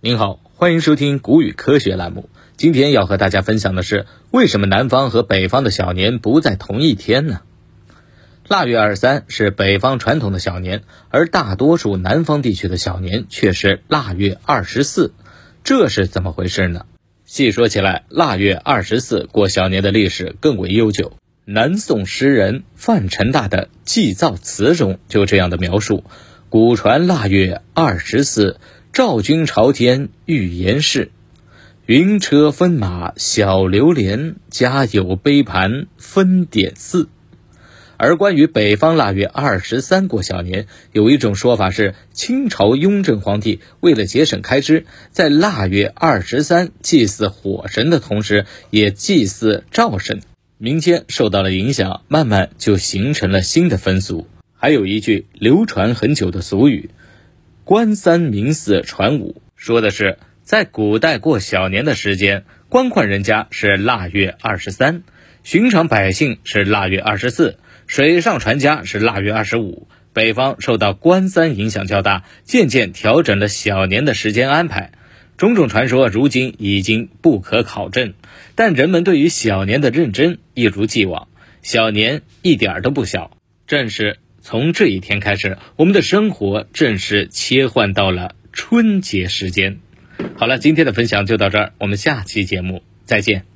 您好，欢迎收听古语科学栏目。今天要和大家分享的是，为什么南方和北方的小年不在同一天呢？腊月二十三是北方传统的小年，而大多数南方地区的小年却是腊月二十四，这是怎么回事呢？细说起来，腊月二十四过小年的历史更为悠久。南宋诗人范成大的《祭灶词》中就这样的描述：“古传腊月二十四。”赵君朝天欲言事，云车分马小流连，家有杯盘分点四。而关于北方腊月二十三过小年，有一种说法是，清朝雍正皇帝为了节省开支，在腊月二十三祭祀火神的同时，也祭祀灶神。民间受到了影响，慢慢就形成了新的风俗。还有一句流传很久的俗语。官三民四传五，说的是在古代过小年的时间，官宦人家是腊月二十三，寻常百姓是腊月二十四，水上船家是腊月二十五。北方受到官三影响较大，渐渐调整了小年的时间安排。种种传说如今已经不可考证，但人们对于小年的认真一如既往。小年一点都不小，正是。从这一天开始，我们的生活正式切换到了春节时间。好了，今天的分享就到这儿，我们下期节目再见。